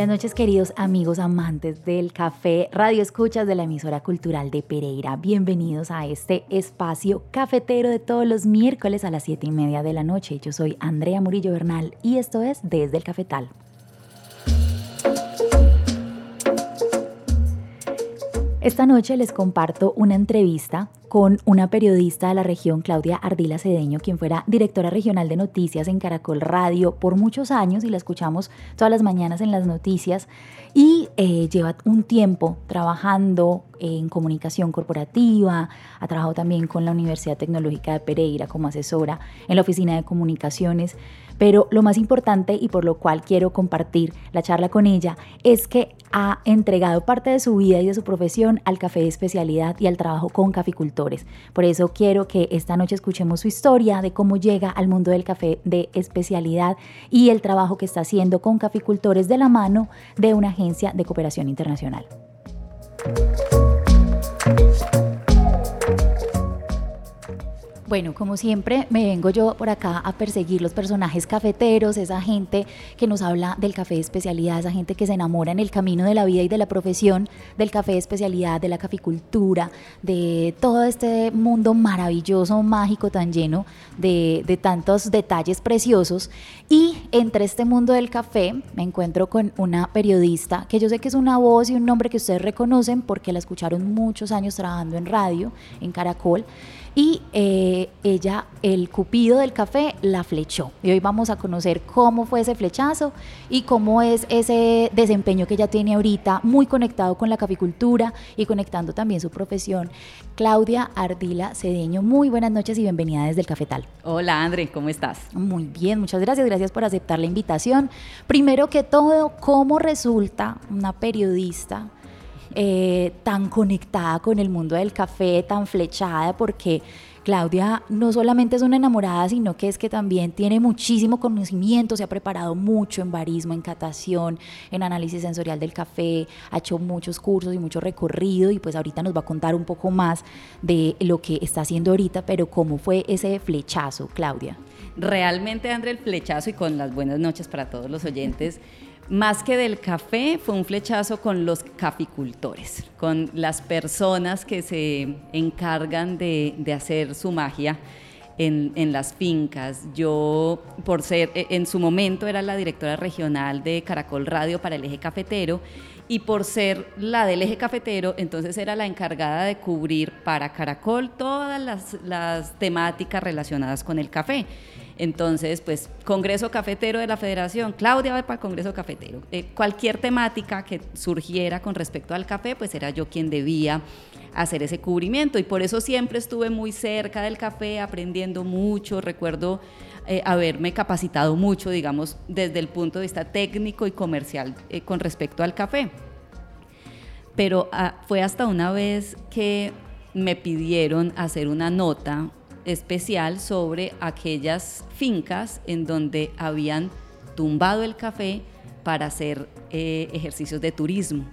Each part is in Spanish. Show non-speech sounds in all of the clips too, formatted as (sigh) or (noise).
Buenas noches queridos amigos amantes del café, radio escuchas de la emisora cultural de Pereira. Bienvenidos a este espacio cafetero de todos los miércoles a las 7 y media de la noche. Yo soy Andrea Murillo Bernal y esto es Desde el Cafetal. Esta noche les comparto una entrevista con una periodista de la región, Claudia Ardila Cedeño, quien fuera directora regional de noticias en Caracol Radio por muchos años y la escuchamos todas las mañanas en las noticias y eh, lleva un tiempo trabajando en comunicación corporativa, ha trabajado también con la Universidad Tecnológica de Pereira como asesora en la oficina de comunicaciones. Pero lo más importante y por lo cual quiero compartir la charla con ella es que ha entregado parte de su vida y de su profesión al café de especialidad y al trabajo con caficultores. Por eso quiero que esta noche escuchemos su historia de cómo llega al mundo del café de especialidad y el trabajo que está haciendo con caficultores de la mano de una agencia de cooperación internacional. Bueno, como siempre, me vengo yo por acá a perseguir los personajes cafeteros, esa gente que nos habla del café de especialidad, esa gente que se enamora en el camino de la vida y de la profesión del café de especialidad, de la caficultura, de todo este mundo maravilloso, mágico, tan lleno de, tantos detalles preciosos. Y entre este mundo del café me encuentro con una periodista que yo sé que es una voz y un nombre que ustedes reconocen porque la escucharon muchos años trabajando en radio, en Caracol y eh, ella, el cupido del café, la flechó. Y hoy vamos a conocer cómo fue ese flechazo y cómo es ese desempeño que ella tiene ahorita, muy conectado con la caficultura y conectando también su profesión. Claudia Ardila Cedeño, muy buenas noches y bienvenida desde el Cafetal. Hola André, ¿cómo estás? Muy bien, muchas gracias, gracias por aceptar la invitación. Primero que todo, ¿cómo resulta una periodista? Eh, tan conectada con el mundo del café, tan flechada, porque Claudia no solamente es una enamorada, sino que es que también tiene muchísimo conocimiento, se ha preparado mucho en barismo, en catación, en análisis sensorial del café, ha hecho muchos cursos y mucho recorrido y pues ahorita nos va a contar un poco más de lo que está haciendo ahorita, pero cómo fue ese flechazo, Claudia. Realmente, André, el flechazo y con las buenas noches para todos los oyentes más que del café, fue un flechazo con los caficultores, con las personas que se encargan de, hacer su magia en, las fincas. Yo, por ser, e, en su momento era la directora regional de Caracol Radio para el eje cafetero y por ser la del eje cafetero, entonces era la encargada de cubrir para Caracol todas las, las temáticas relacionadas con el café. Entonces, pues, Congreso Cafetero de la Federación, Claudia va para el Congreso Cafetero. Eh, cualquier temática que surgiera con respecto al café, pues era yo quien debía hacer ese cubrimiento y por eso siempre estuve muy cerca del café, aprendiendo mucho. Recuerdo eh, haberme capacitado mucho, digamos, desde el punto de vista técnico y comercial eh, con respecto al café. Pero ah, fue hasta una vez que me pidieron hacer una nota especial sobre aquellas fincas en donde habían tumbado el café para hacer eh, ejercicios de turismo.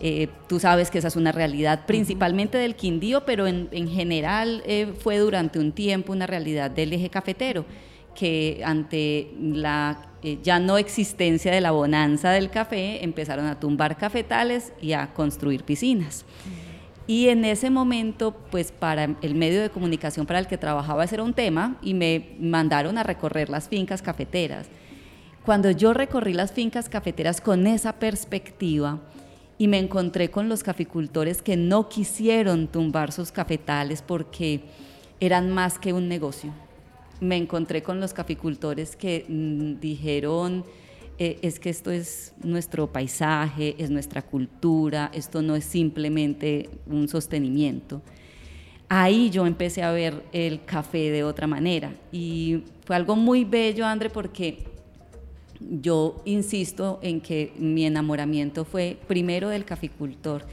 Eh, tú sabes que esa es una realidad principalmente del Quindío, pero en, general eh, fue durante un tiempo una realidad del eje cafetero, que ante la ya no existencia de la bonanza del café empezaron a tumbar cafetales y a construir piscinas. Y en ese momento, pues para el medio de comunicación para el que trabajaba ese era un tema y me mandaron a recorrer las fincas cafeteras. Cuando yo recorrí las fincas cafeteras con esa perspectiva y me encontré con los caficultores que no quisieron tumbar sus cafetales porque eran más que un negocio. me encontré con los caficultores que mm, dijeron, eh, es que esto es nuestro paisaje, es nuestra cultura, esto no es simplemente un sostenimiento. Ahí yo empecé a ver el café de otra manera y fue algo muy bello, André, porque yo insisto en que mi enamoramiento fue primero del caficultor,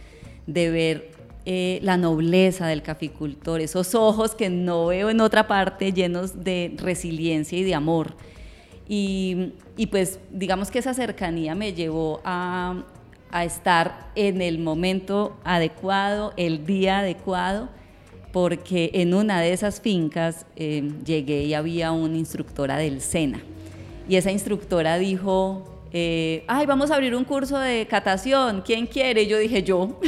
de ver eh, la nobleza del caficultor, esos ojos que no veo en otra parte llenos de resiliencia y de amor. Y, pues digamos que esa cercanía me llevó a, estar en el momento adecuado, el día adecuado, porque en una de esas fincas eh, llegué y había una instructora del SENA. Y esa instructora dijo, eh, ay, vamos a abrir un curso de catación, ¿quién quiere? Y yo dije, yo.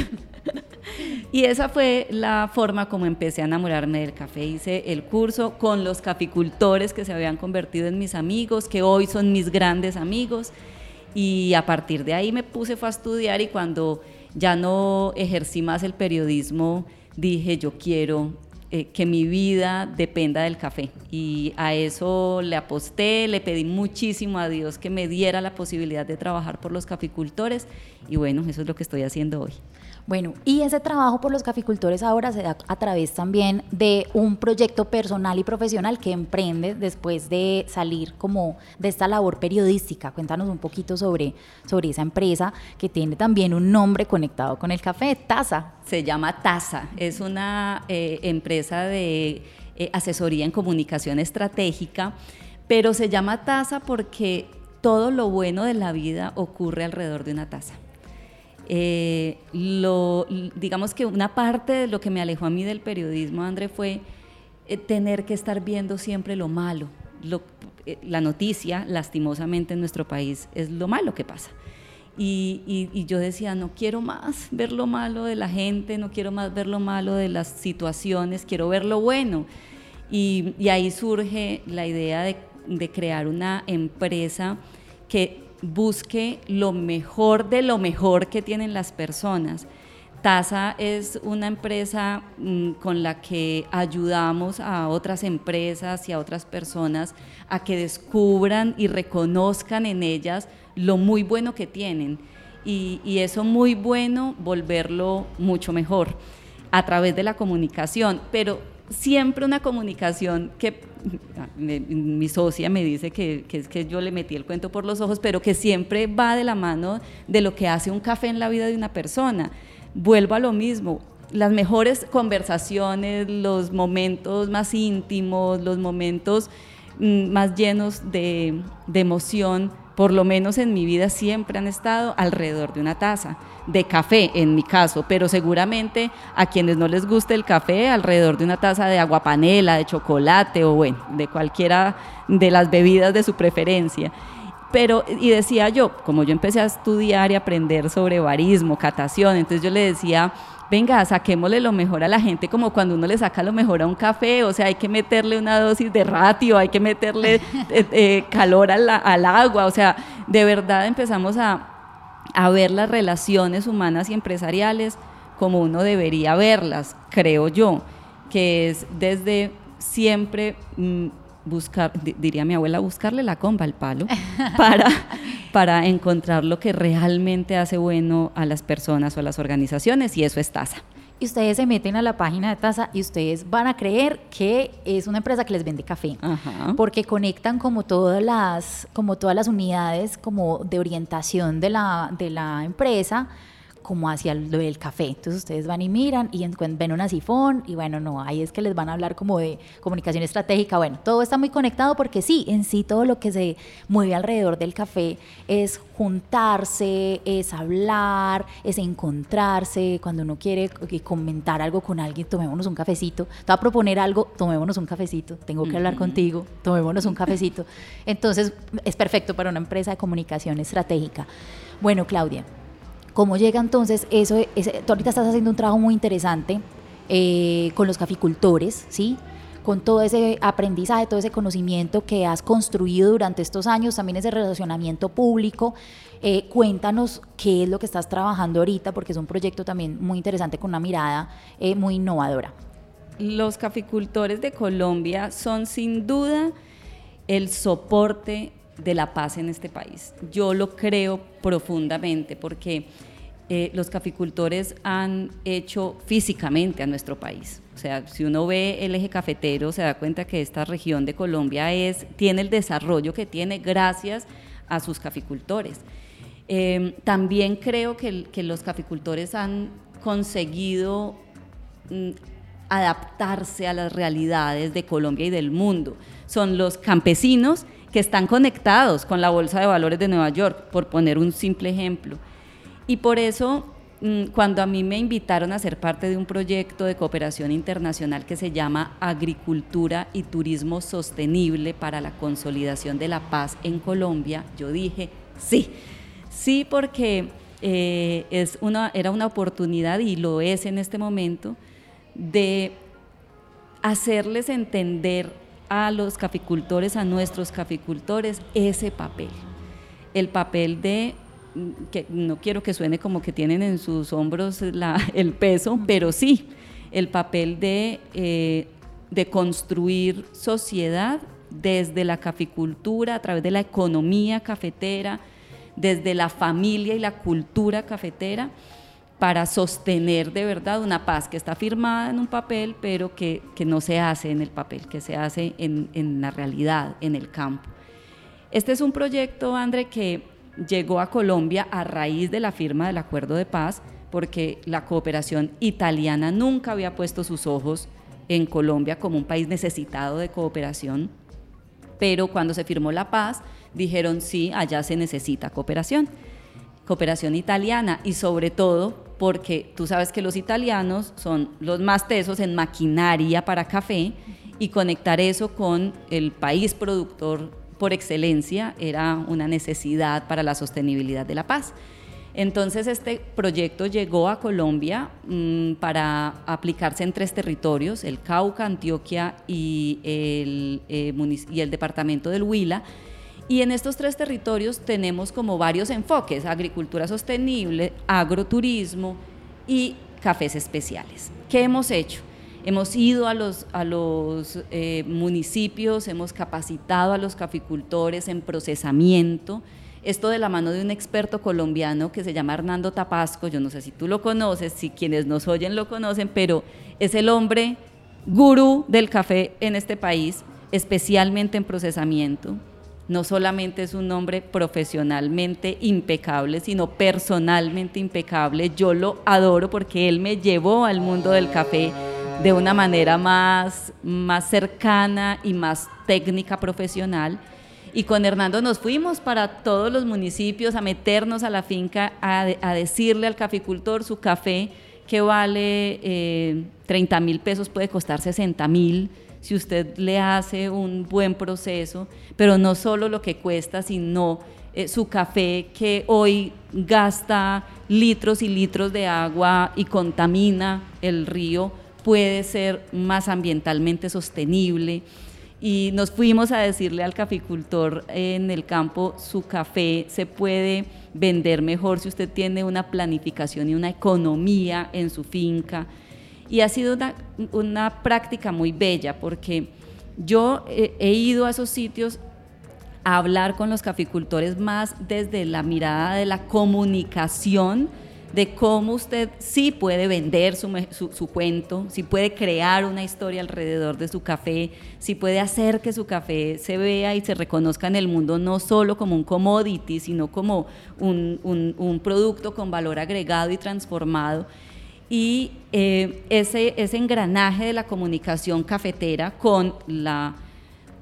(laughs) y esa fue la forma como empecé a enamorarme del café. Hice el curso con los caficultores que se habían convertido en mis amigos, que hoy son mis grandes amigos. Y a partir de ahí me puse fue a estudiar y cuando ya no ejercí más el periodismo, dije, yo quiero eh, que mi vida dependa del café. Y a eso le aposté, le pedí muchísimo a Dios que me diera la posibilidad de trabajar por los caficultores y bueno, eso es lo que estoy haciendo hoy. Bueno, y ese trabajo por los caficultores ahora se da a través también de un proyecto personal y profesional que emprende después de salir como de esta labor periodística. Cuéntanos un poquito sobre, sobre esa empresa que tiene también un nombre conectado con el café, Taza. Se llama Taza, es una eh, empresa de eh, asesoría en comunicación estratégica, pero se llama Taza porque todo lo bueno de la vida ocurre alrededor de una taza. Eh, lo, digamos que una parte de lo que me alejó a mí del periodismo, André, fue eh, tener que estar viendo siempre lo malo. Eh, la noticia, lastimosamente en nuestro país, es lo malo que pasa. Y, yo decía, no quiero más ver lo malo de la gente, no quiero más ver lo malo de las situaciones, quiero ver lo bueno. Y, ahí surge la idea de, de crear una empresa que busque lo mejor de lo mejor que tienen las personas. TASA es una empresa mm, con la que ayudamos a otras empresas y a otras personas a que descubran y reconozcan en ellas lo muy bueno que tienen y, y eso muy bueno volverlo mucho mejor a través de la comunicación, pero siempre una comunicación que mi socia me dice que, es que yo le metí el cuento por los ojos, pero que siempre va de la mano de lo que hace un café en la vida de una persona. Vuelvo a lo mismo, las mejores conversaciones, los momentos más íntimos, los momentos mm, más llenos de, de emoción, por lo menos en mi vida siempre han estado alrededor de una taza de café en mi caso, pero seguramente a quienes no les guste el café, alrededor de una taza de agua panela, de chocolate o bueno, de cualquiera de las bebidas de su preferencia. Pero, y decía yo, como yo empecé a estudiar y aprender sobre barismo, catación, entonces yo le decía, venga, saquémosle lo mejor a la gente, como cuando uno le saca lo mejor a un café, o sea, hay que meterle una dosis de ratio, hay que meterle (laughs) eh, eh, calor al agua, o sea, de verdad empezamos a, a ver las relaciones humanas y empresariales como uno debería verlas, creo yo, que es desde siempre mm, buscar, diría mi abuela, buscarle la comba al palo (laughs) para, para encontrar lo que realmente hace bueno a las personas o a las organizaciones y eso es TASA y ustedes se meten a la página de Taza y ustedes van a creer que es una empresa que les vende café, porque conectan como todas las como todas las unidades como de orientación de la de la empresa como hacia lo del café. Entonces ustedes van y miran y ven una sifón y bueno, no, ahí es que les van a hablar como de comunicación estratégica. Bueno, todo está muy conectado porque sí, en sí todo lo que se mueve alrededor del café es juntarse, es hablar, es encontrarse. Cuando uno quiere comentar algo con alguien, tomémonos un cafecito. Te voy a proponer algo, tomémonos un cafecito. Tengo que hablar contigo, tomémonos un cafecito. Entonces es perfecto para una empresa de comunicación estratégica. Bueno, Claudia, ¿Cómo llega entonces eso? tú ahorita estás haciendo un trabajo muy interesante eh, con los caficultores, ¿sí? Con todo ese aprendizaje, todo ese conocimiento que has construido durante estos años, también ese relacionamiento público. Eh, cuéntanos qué es lo que estás trabajando ahorita, porque es un proyecto también muy interesante con una mirada eh, muy innovadora. los caficultores de Colombia son sin duda el soporte de la paz en este país. Yo lo creo profundamente porque eh, los caficultores han hecho físicamente a nuestro país. O sea, si uno ve el eje cafetero, se da cuenta que esta región de Colombia es, tiene el desarrollo que tiene gracias a sus caficultores. Em, también creo que, los caficultores han conseguido mm, adaptarse a las realidades de Colombia y del mundo. Son los campesinos que están conectados con la Bolsa de Valores de Nueva York, por poner un simple ejemplo. Y por eso, mm, cuando a mí me invitaron a ser parte de un proyecto de cooperación internacional que se llama Agricultura y Turismo Sostenible para la Consolidación de la Paz en Colombia, yo dije, sí, sí porque eh, es una, era una oportunidad y lo es en este momento de hacerles entender a los caficultores, a nuestros caficultores, ese papel. El papel de, que no quiero que suene como que tienen en sus hombros (laughs) el peso, pero sí, el papel de, eh, de construir sociedad desde la caficultura, a través de la economía cafetera, desde la familia y la cultura cafetera para sostener de verdad una paz que está firmada en un papel, pero que, no se hace en el papel, que se hace en, en, la realidad, en el campo. Este es un proyecto, André, que llegó a Colombia a raíz de la firma del acuerdo de paz, porque la cooperación italiana nunca había puesto sus ojos en Colombia como un país necesitado de cooperación, pero cuando se firmó la paz, dijeron sí, allá se necesita cooperación cooperación italiana y sobre todo porque tú sabes que los italianos son los más tesos en maquinaria para café y conectar eso con el país productor por excelencia era una necesidad para la sostenibilidad de la paz. Entonces este proyecto llegó a Colombia mm, para aplicarse en tres territorios, el Cauca, Antioquia y el, eh, y el departamento del Huila, y en estos tres territorios tenemos como varios enfoques, agricultura sostenible, agroturismo y cafés especiales. ¿Qué hemos hecho? Hemos ido a los, eh, municipios, hemos capacitado a los caficultores en procesamiento, esto de la mano de un experto colombiano que se llama Hernando Tapasco, yo no sé si tú lo conoces, si quienes nos oyen lo conocen, pero es el hombre gurú del café en este país, especialmente en procesamiento no solamente es un hombre profesionalmente impecable, sino personalmente impecable. Yo lo adoro porque él me llevó al mundo del café de una manera más, más cercana y más técnica profesional. Y con Hernando nos fuimos para todos los municipios a meternos a la finca, a, decirle al caficultor su café que vale 30 eh, mil pesos, puede costar 60 mil si usted le hace un buen proceso, pero no solo lo que cuesta, sino eh, su café que hoy gasta litros y litros de agua y contamina el río, puede ser más ambientalmente sostenible. Y nos fuimos a decirle al caficultor en el campo, su café se puede vender mejor si usted tiene una planificación y una economía en su finca y ha sido una, práctica muy bella porque yo he, ido a esos sitios a hablar con los caficultores más desde la mirada de la comunicación, de cómo usted sí puede vender su, su, cuento, si puede crear una historia alrededor de su café, si puede hacer que su café se vea y se reconozca en el mundo no solo como un commodity, sino como un, un, un producto con valor agregado y transformado y eh, ese, ese engranaje de la comunicación cafetera con la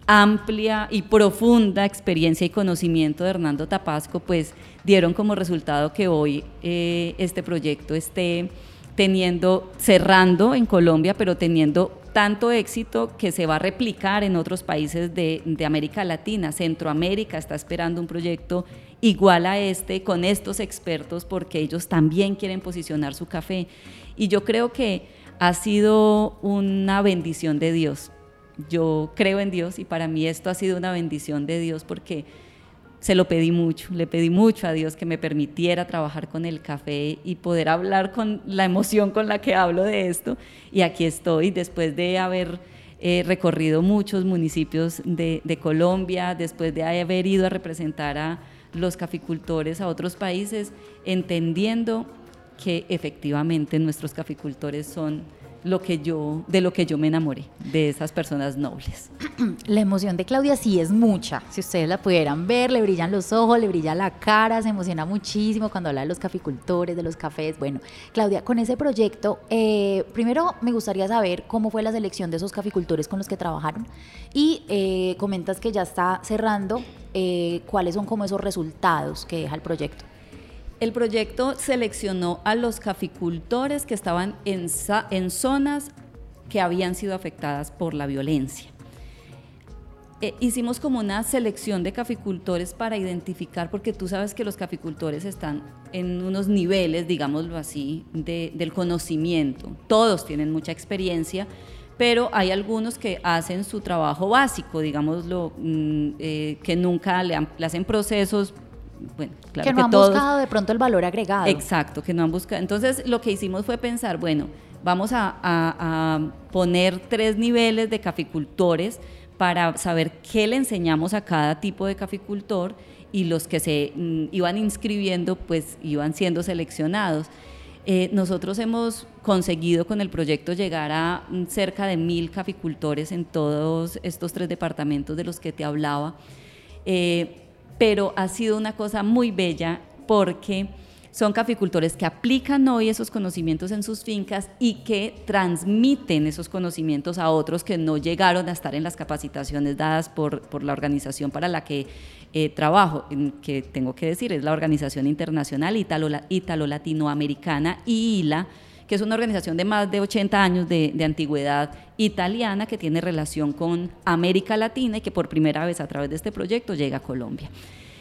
amplia y profunda experiencia y conocimiento de Hernando Tapasco, pues dieron como resultado que hoy eh, este proyecto esté teniendo, cerrando en Colombia, pero teniendo tanto éxito que se va a replicar en otros países de, de América Latina. Centroamérica está esperando un proyecto igual a este con estos expertos porque ellos también quieren posicionar su café. Y yo creo que ha sido una bendición de Dios. Yo creo en Dios y para mí esto ha sido una bendición de Dios porque se lo pedí mucho, le pedí mucho a Dios que me permitiera trabajar con el café y poder hablar con la emoción con la que hablo de esto. Y aquí estoy después de haber eh, recorrido muchos municipios de, de Colombia, después de haber ido a representar a los caficultores a otros países, entendiendo que efectivamente nuestros caficultores son lo que yo, de lo que yo me enamoré, de esas personas nobles. (clears throat) La emoción de Claudia sí es mucha. Si ustedes la pudieran ver, le brillan los ojos, le brilla la cara, se emociona muchísimo cuando habla de los caficultores, de los cafés. Bueno, Claudia, con ese proyecto, eh, primero me gustaría saber cómo fue la selección de esos caficultores con los que trabajaron y eh, comentas que ya está cerrando, eh, cuáles son como esos resultados que deja el proyecto. El proyecto seleccionó a los caficultores que estaban en, en zonas que habían sido afectadas por la violencia. Eh, hicimos como una selección de caficultores para identificar, porque tú sabes que los caficultores están en unos niveles, digámoslo así, del conocimiento. Todos tienen mucha experiencia, pero hay algunos que hacen su trabajo básico, digámoslo, mm, eh, que nunca le, le hacen procesos bueno, claro que no han buscado de pronto el valor agregado. Exacto, que no han buscado. Entonces, lo que hicimos fue pensar, bueno, vamos a, poner tres niveles de caficultores para saber qué le enseñamos a cada tipo de caficultor y los que se mm, iban inscribiendo, pues iban siendo seleccionados. Eh, nosotros hemos conseguido con el proyecto llegar a mm, cerca de mil caficultores en todos estos tres departamentos de los que te hablaba. Eh, pero ha sido una cosa muy bella porque son caficultores que aplican hoy esos conocimientos en sus fincas y que transmiten esos conocimientos a otros que no llegaron a estar en las capacitaciones dadas por, por la organización para la que eh, trabajo, que tengo que decir, es la Organización Internacional Italo-Latinoamericana, IILA, que es una organización de más de 80 años de, antigüedad italiana que tiene relación con América Latina y que por primera vez a través de este proyecto llega a Colombia.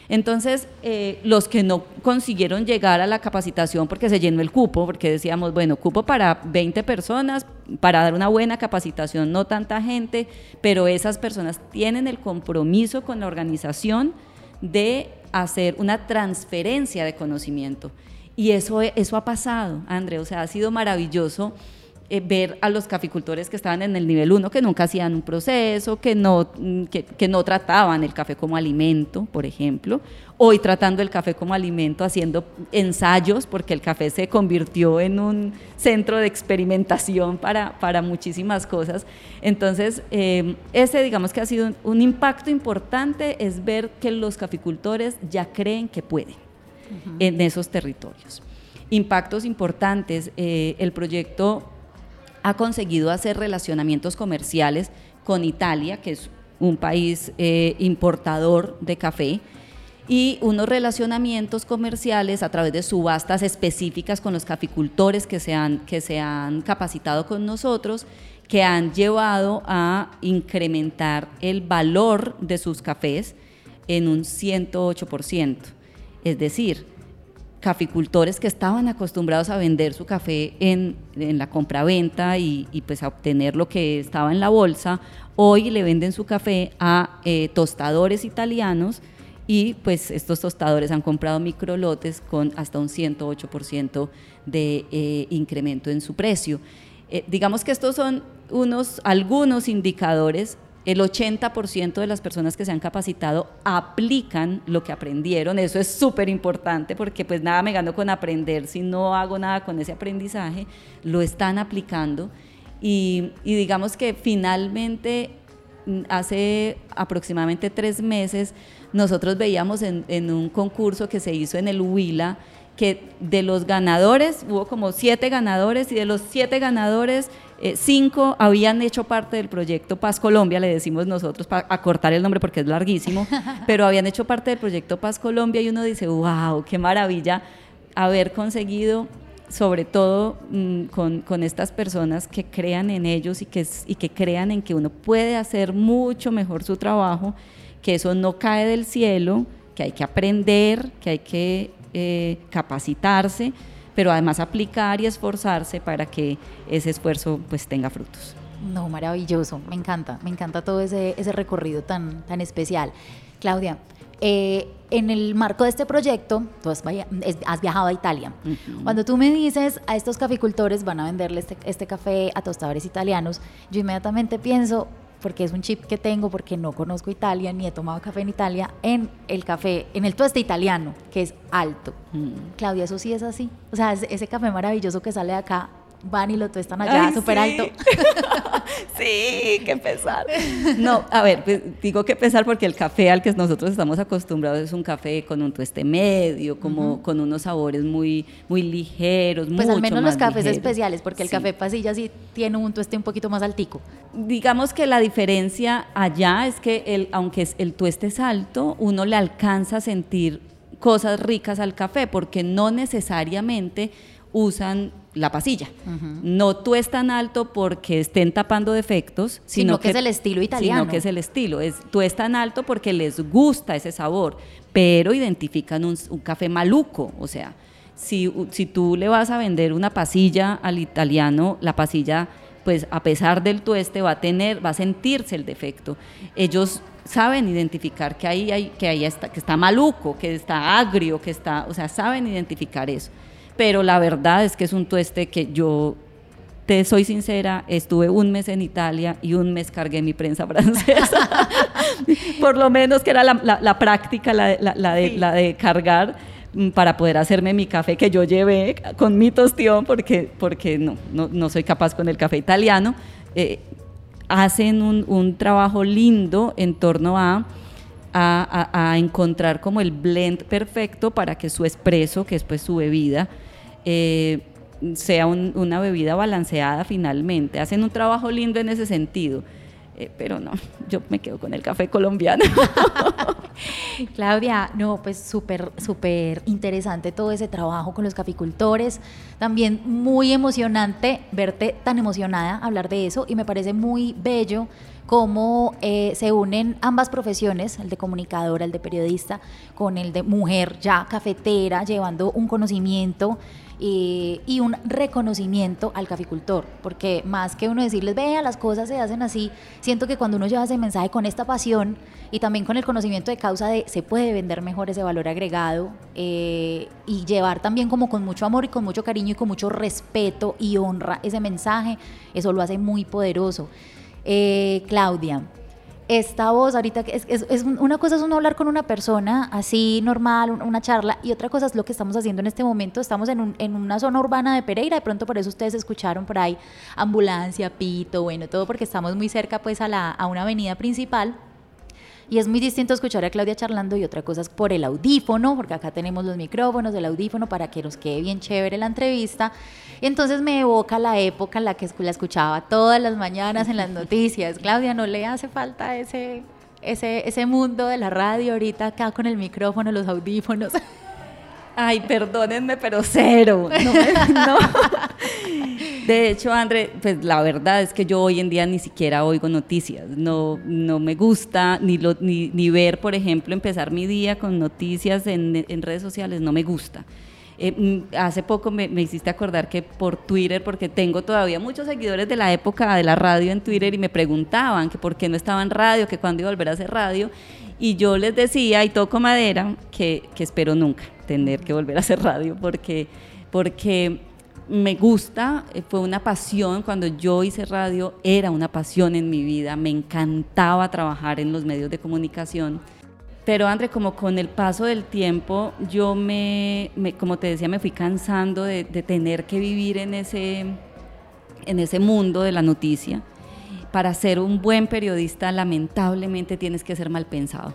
Entonces, eh, los que no consiguieron llegar a la capacitación porque se llenó el cupo, porque decíamos, bueno, cupo para 20 personas, para dar una buena capacitación, no tanta gente, pero esas personas tienen el compromiso con la organización de hacer una transferencia de conocimiento. Y eso, eso ha pasado, André, o sea, ha sido maravilloso eh, ver a los caficultores que estaban en el nivel 1, que nunca hacían un proceso, que no, mm, que, no trataban el café como alimento, por ejemplo, hoy tratando el café como alimento, haciendo ensayos, porque el café se convirtió en un centro de experimentación para, para muchísimas cosas. Entonces, eh, ese digamos que ha sido un, impacto importante, es ver que los caficultores ya creen que pueden en esos territorios. Impactos importantes, eh, el proyecto ha conseguido hacer relacionamientos comerciales con Italia, que es un país eh, importador de café, y unos relacionamientos comerciales a través de subastas específicas con los caficultores que se han, que se han capacitado con nosotros, que han llevado a incrementar el valor de sus cafés en un 108%. Es decir, caficultores que estaban acostumbrados a vender su café en, la compraventa y, y pues a obtener lo que estaba en la bolsa, hoy le venden su café a eh, tostadores italianos y pues estos tostadores han comprado microlotes con hasta un 108% de eh, incremento en su precio. Eh, digamos que estos son unos, algunos indicadores el 80% de las personas que se han capacitado aplican lo que aprendieron. Eso es súper importante porque pues nada me gano con aprender si no hago nada con ese aprendizaje. Lo están aplicando y, digamos que finalmente mm, hace aproximadamente tres meses nosotros veíamos en, en un concurso que se hizo en el Huila que de los ganadores, hubo como siete ganadores y de los siete ganadores, eh, cinco habían hecho parte del proyecto Paz Colombia, le decimos nosotros, para acortar el nombre porque es larguísimo, (laughs) pero habían hecho parte del proyecto Paz Colombia y uno dice, wow, qué maravilla haber conseguido sobre todo mm, con, con, estas personas que crean en ellos y que, y que crean en que uno puede hacer mucho mejor su trabajo, que eso no cae del cielo, que hay que aprender, que hay que eh, capacitarse, pero además aplicar y esforzarse para que ese esfuerzo pues tenga frutos. No, maravilloso, me encanta, me encanta todo ese, ese recorrido tan, tan especial. Claudia, eh, en el marco de este proyecto, tú has, viajado a Italia. Cuando tú me dices a estos caficultores van a venderle este, este, café a tostadores italianos, yo inmediatamente pienso, porque es un chip que tengo, porque no conozco Italia ni he tomado café en Italia, en el café, en el tueste italiano, que es alto. Claudia, eso sí es así. O sea, ese café maravilloso que sale de acá van y lo tuestan allá súper alto. (laughs) sí, que pesar. No, a ver, pues, digo que pesar porque el café al que nosotros estamos acostumbrados es un café con un tueste medio, como con unos sabores muy, muy ligeros, Pues al menos los cafés especiales, porque el café pasilla sí tiene un tueste un poquito más altico. Digamos que la diferencia allá es que el, aunque el tueste es alto, uno le alcanza a sentir cosas ricas al café, porque no necesariamente usan la pasilla. No tú es tan alto porque estén tapando defectos, sino, que, es el estilo italiano. Sino que es el estilo. Es, tú es tan alto porque les gusta ese sabor, pero identifican un, café maluco. O sea, si, si tú le vas a vender una pasilla al italiano, la pasilla, pues a pesar del tueste, va a tener, va a sentirse el defecto. Ellos saben identificar que ahí hay, que ahí está, que está maluco, que está agrio, que está, o sea, saben identificar eso pero la verdad es que es un tueste que yo te soy sincera, estuve un mes en Italia y un mes cargué mi prensa (laughs) francesa. (laughs) Por lo menos que era la, práctica, la, de, la, de, cargar mm, para poder hacerme mi café que yo llevé con mi tostión, porque, porque no, no, soy capaz con el café italiano. Eh, hacen un, un, trabajo lindo en torno a, a, a, encontrar como el blend perfecto para que su espresso, que es pues su bebida, eh, sea una bebida balanceada finalmente. Hacen un trabajo lindo en ese sentido. Eh, pero no, yo me quedo con el café colombiano. (laughs) Claudia, no, pues súper, súper interesante todo ese trabajo con los caficultores. También muy emocionante verte tan emocionada hablar de eso y me parece muy bello cómo eh, se unen ambas profesiones, el de comunicadora, el de periodista, con el de mujer ya cafetera, llevando un conocimiento y un reconocimiento al caficultor, porque más que uno decirles, vea, las cosas se hacen así, siento que cuando uno lleva ese mensaje con esta pasión y también con el conocimiento de causa de se puede vender mejor ese valor agregado eh, y llevar también como con mucho amor y con mucho cariño y con mucho respeto y honra ese mensaje, eso lo hace muy poderoso. Eh, Claudia, esta voz ahorita, es, es, una cosa es uno hablar con una persona así normal, una charla, y otra cosa es lo que estamos haciendo en este momento. Estamos en, en una zona urbana de Pereira, de pronto por eso ustedes escucharon por ahí ambulancia, pito, bueno, todo porque estamos muy cerca pues a, la, a una avenida principal. Y es muy distinto escuchar a Claudia charlando y otra cosa es por el audífono, porque acá tenemos los micrófonos, el audífono para que nos quede bien chévere la entrevista. Y entonces me evoca la época en la que la escuchaba todas las mañanas en las noticias. (laughs) Claudia, ¿no le hace falta ese, ese, ese mundo de la radio ahorita acá con el micrófono, los audífonos? Ay, perdónenme, pero cero. No, (laughs) De hecho, André, pues la verdad es que yo hoy en día ni siquiera oigo noticias. No, no me gusta ni, ni, ver, por ejemplo, empezar mi día con noticias en, redes sociales. No me gusta. Eh, mm, hace poco me, me, hiciste acordar que por Twitter, porque tengo todavía muchos seguidores de la época de la radio en Twitter y me preguntaban que por qué no estaba en radio, que cuándo iba a volver a hacer radio. Y yo les decía, y toco madera, que, que espero nunca tener que volver a hacer radio, porque, porque me gusta, eh, fue una pasión, cuando yo hice radio era una pasión en mi vida, me encantaba trabajar en los medios de comunicación. Pero André, como con el paso del tiempo, yo me, como te decía, me fui cansando de, de, tener que vivir en ese, en ese mundo de la noticia para ser un buen periodista lamentablemente tienes que ser mal pensado.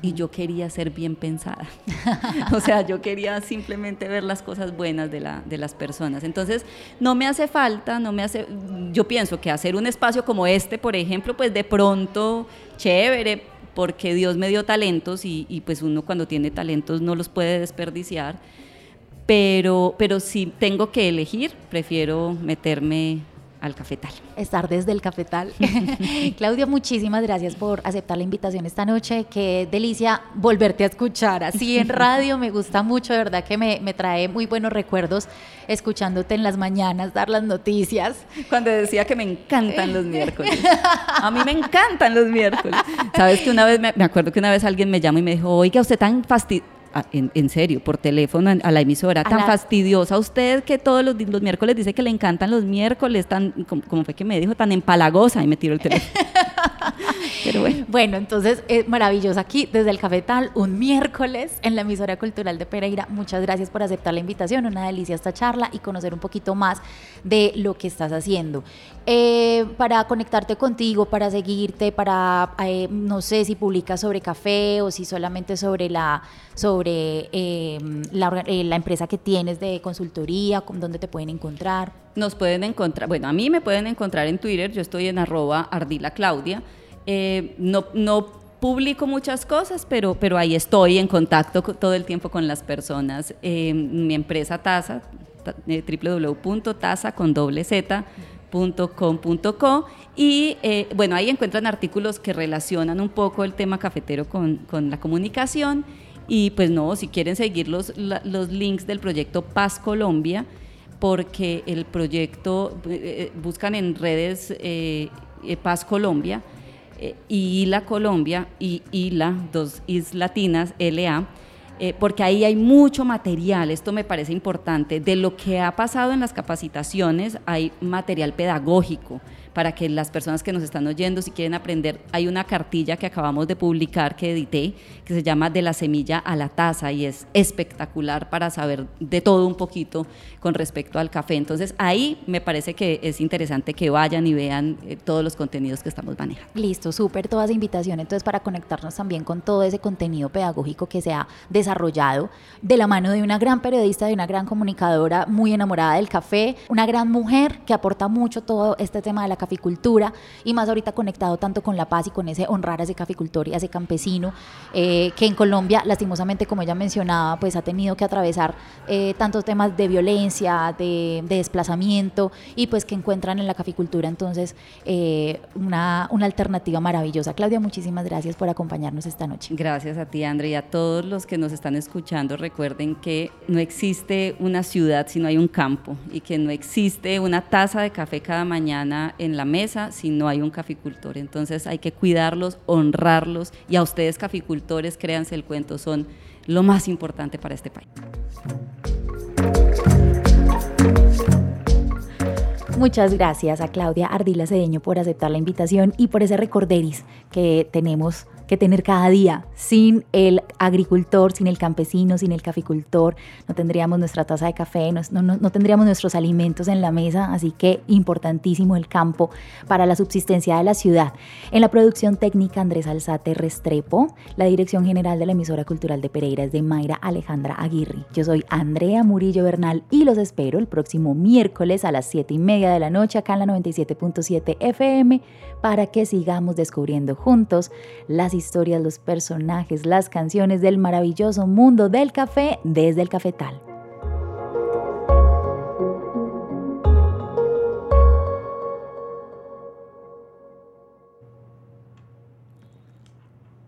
Y yo quería ser bien pensada. (laughs) o sea, yo quería simplemente ver las cosas buenas de, la, de las personas. Entonces, no me hace falta, no me hace, yo pienso que hacer un espacio como este, por ejemplo, pues de pronto, chévere, porque Dios me dio talentos y, y pues uno cuando tiene talentos no los puede desperdiciar. Pero, pero si tengo que elegir, prefiero meterme al cafetal. Estar desde el cafetal. (laughs) Claudia, muchísimas gracias por aceptar la invitación esta noche. Qué delicia volverte a escuchar así en (laughs) radio. Me gusta mucho, de verdad que me, me trae muy buenos recuerdos escuchándote en las mañanas, dar las noticias. Cuando decía que me encantan los miércoles. A mí me (laughs) encantan los miércoles. Sabes que una vez, me, me acuerdo que una vez alguien me llamó y me dijo, oiga, usted tan fastidioso en, serio, por teléfono a la emisora, tan fastidiosa usted que todos los, los, miércoles dice que le encantan los miércoles, tan, como, fue que me dijo, tan empalagosa y me tiró el teléfono. (laughs) Pero bueno. Bueno, entonces es maravilloso aquí desde el Cafetal, un miércoles en la emisora cultural de Pereira. Muchas gracias por aceptar la invitación, una delicia esta charla y conocer un poquito más de lo que estás haciendo. Eh, para conectarte contigo, para seguirte, para, eh, no sé si publicas sobre café o si solamente sobre la sobre em, eh, la, empresa que tienes de consultoría, dónde te pueden encontrar. Nos pueden encontrar, bueno, a mí me pueden encontrar en Twitter, yo estoy en arroba ardila claudia. Eh, no, publico muchas cosas, pero, pero ahí estoy en contacto todo el tiempo con las personas. Em, mi empresa Taza, eh, www.taza con doble y bueno, ahí encuentran artículos que relacionan un poco el tema cafetero con, con la comunicación y pues no, si quieren seguir los, los links del proyecto Paz Colombia, porque el proyecto, eh, eh, buscan en redes eh, Paz Colombia y la Colombia y, y la, dos is latinas, LA, porque ahí hay mucho material, esto me parece importante, de lo que ha pasado en las capacitaciones hay material pedagógico para que las personas que nos están oyendo, si quieren aprender, hay una cartilla que acabamos de publicar, que edité, que se llama De la semilla a la taza y es espectacular para saber de todo un poquito con respecto al café. Entonces ahí me parece que es interesante que vayan y vean eh, todos los contenidos que estamos manejando. Listo, súper toda esa invitación entonces para conectarnos también con todo ese contenido pedagógico que se ha desarrollado de la mano de una gran periodista, de una gran comunicadora muy enamorada del café, una gran mujer que aporta mucho todo este tema de la caficultura y más ahorita conectado tanto con la paz y con ese honrar a ese caficultor y a ese campesino eh, que en Colombia lastimosamente como ella mencionaba pues ha tenido que atravesar eh, tantos temas de violencia, de, desplazamiento y pues que encuentran en la caficultura entonces eh, una, una alternativa maravillosa. Claudia, muchísimas gracias por acompañarnos esta noche. Gracias a ti, Andrea, y a todos los que nos están escuchando. Recuerden que no existe una ciudad si no hay un campo y que no existe una taza de café cada mañana en la mesa si no hay un caficultor. Entonces hay que cuidarlos, honrarlos y a ustedes caficultores, créanse el cuento, son lo más importante para este país. Muchas gracias a Claudia Ardila Cedeño por aceptar la invitación y por ese recorderis que tenemos que tener cada día. Sin el agricultor, sin el campesino, sin el caficultor, no tendríamos nuestra taza de café, no, no, tendríamos nuestros alimentos en la mesa, así que importantísimo el campo para la subsistencia de la ciudad. En la producción técnica Andrés Alzate Restrepo, la dirección general de la emisora cultural de Pereira es de Mayra Alejandra Aguirre. Yo soy Andrea Murillo Bernal y los espero el próximo miércoles a las 7 y media de la noche acá en la 97.7 FM para que sigamos descubriendo juntos las historias, los personajes, las canciones del maravilloso mundo del café desde el cafetal.